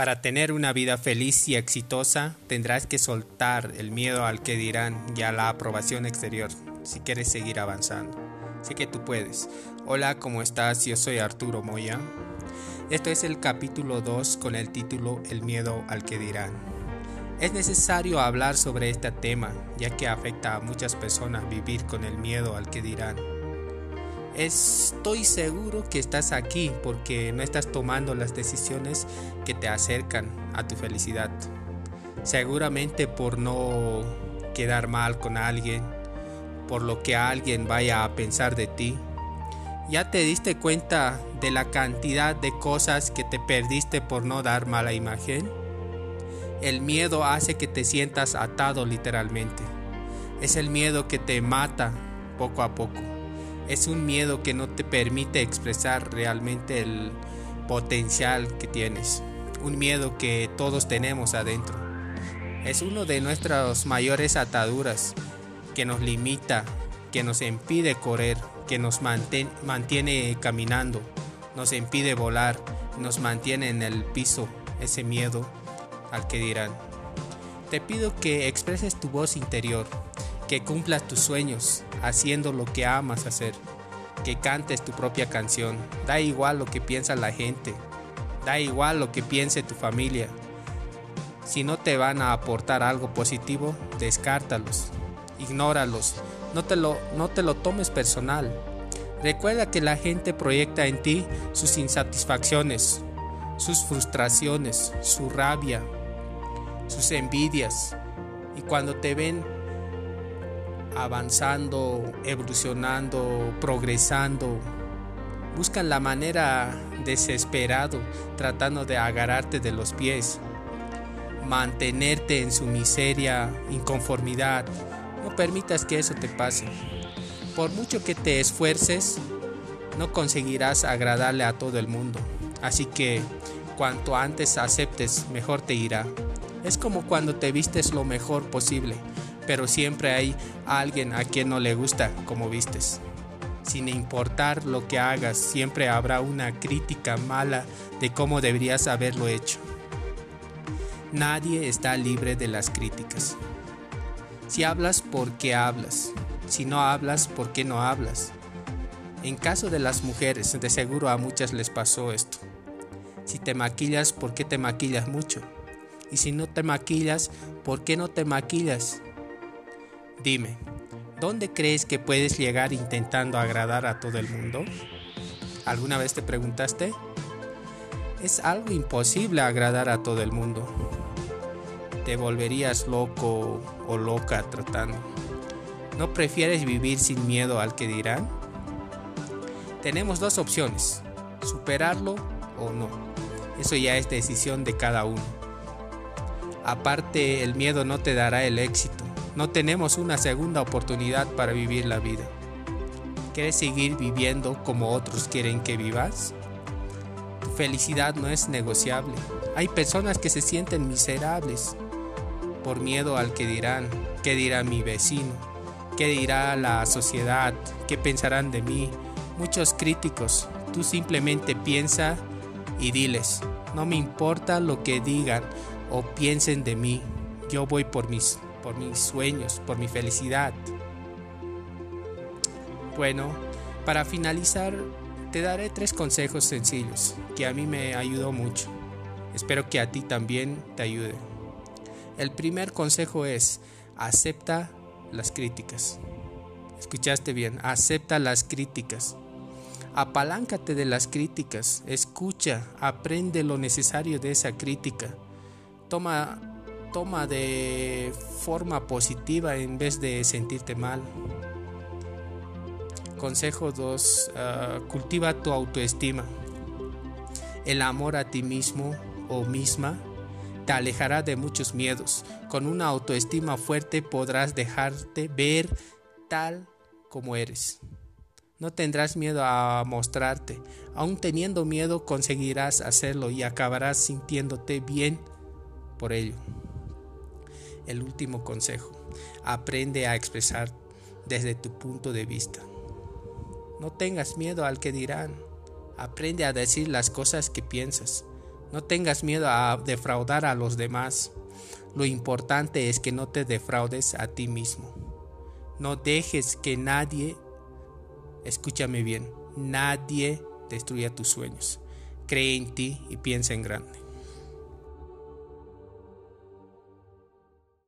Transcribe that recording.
Para tener una vida feliz y exitosa, tendrás que soltar el miedo al que dirán y a la aprobación exterior si quieres seguir avanzando. Sé que tú puedes. Hola, ¿cómo estás? Yo soy Arturo Moya. Esto es el capítulo 2 con el título El miedo al que dirán. Es necesario hablar sobre este tema, ya que afecta a muchas personas vivir con el miedo al que dirán. Estoy seguro que estás aquí porque no estás tomando las decisiones que te acercan a tu felicidad. Seguramente por no quedar mal con alguien, por lo que alguien vaya a pensar de ti. ¿Ya te diste cuenta de la cantidad de cosas que te perdiste por no dar mala imagen? El miedo hace que te sientas atado literalmente. Es el miedo que te mata poco a poco es un miedo que no te permite expresar realmente el potencial que tienes. Un miedo que todos tenemos adentro. Es uno de nuestras mayores ataduras que nos limita, que nos impide correr, que nos mantiene caminando, nos impide volar, nos mantiene en el piso, ese miedo al que dirán. Te pido que expreses tu voz interior, que cumplas tus sueños haciendo lo que amas hacer, que cantes tu propia canción. Da igual lo que piensa la gente, da igual lo que piense tu familia. Si no te van a aportar algo positivo, descártalos, ignóralos, no te lo, no te lo tomes personal. Recuerda que la gente proyecta en ti sus insatisfacciones, sus frustraciones, su rabia, sus envidias. Y cuando te ven avanzando, evolucionando, progresando. Buscan la manera desesperado, tratando de agarrarte de los pies, mantenerte en su miseria, inconformidad. No permitas que eso te pase. Por mucho que te esfuerces, no conseguirás agradarle a todo el mundo. Así que cuanto antes aceptes, mejor te irá. Es como cuando te vistes lo mejor posible pero siempre hay alguien a quien no le gusta como vistes. Sin importar lo que hagas, siempre habrá una crítica mala de cómo deberías haberlo hecho. Nadie está libre de las críticas. Si hablas, ¿por qué hablas? Si no hablas, ¿por qué no hablas? En caso de las mujeres, de seguro a muchas les pasó esto. Si te maquillas, ¿por qué te maquillas mucho? Y si no te maquillas, ¿por qué no te maquillas? Dime, ¿dónde crees que puedes llegar intentando agradar a todo el mundo? ¿Alguna vez te preguntaste? Es algo imposible agradar a todo el mundo. Te volverías loco o loca tratando. ¿No prefieres vivir sin miedo al que dirán? Tenemos dos opciones, superarlo o no. Eso ya es decisión de cada uno. Aparte, el miedo no te dará el éxito no tenemos una segunda oportunidad para vivir la vida. ¿Quieres seguir viviendo como otros quieren que vivas? Tu felicidad no es negociable. Hay personas que se sienten miserables por miedo al que dirán, qué dirá mi vecino, qué dirá la sociedad, qué pensarán de mí. Muchos críticos, tú simplemente piensa y diles, no me importa lo que digan o piensen de mí, yo voy por mis por mis sueños, por mi felicidad. Bueno, para finalizar, te daré tres consejos sencillos que a mí me ayudó mucho. Espero que a ti también te ayude. El primer consejo es, acepta las críticas. Escuchaste bien, acepta las críticas. Apaláncate de las críticas, escucha, aprende lo necesario de esa crítica. Toma toma de forma positiva en vez de sentirte mal. Consejo 2. Ah, cultiva tu autoestima. El amor a ti mismo o misma te alejará de muchos miedos. Con una autoestima fuerte podrás dejarte ver tal como eres. No tendrás miedo a mostrarte. Aún teniendo miedo conseguirás hacerlo y acabarás sintiéndote bien por ello el último consejo. Aprende a expresar desde tu punto de vista. No tengas miedo al que dirán. Aprende a decir las cosas que piensas. No tengas miedo a defraudar a los demás. Lo importante es que no te defraudes a ti mismo. No dejes que nadie, escúchame bien, nadie destruya tus sueños. Cree en ti y piensa en grande.